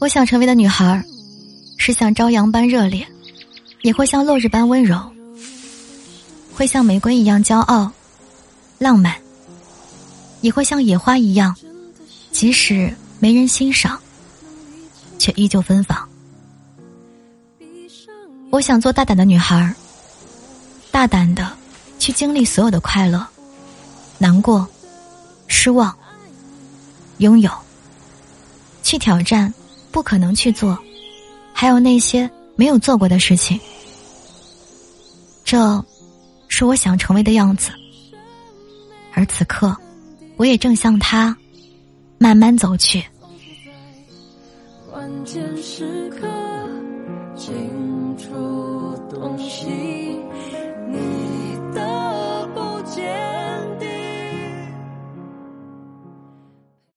我想成为的女孩，是像朝阳般热烈，也会像落日般温柔，会像玫瑰一样骄傲、浪漫，也会像野花一样，即使没人欣赏，却依旧芬芳。我想做大胆的女孩，大胆的去经历所有的快乐、难过、失望、拥有，去挑战。不可能去做，还有那些没有做过的事情。这，是我想成为的样子。而此刻，我也正向他慢慢走去。关键时刻，清楚东西。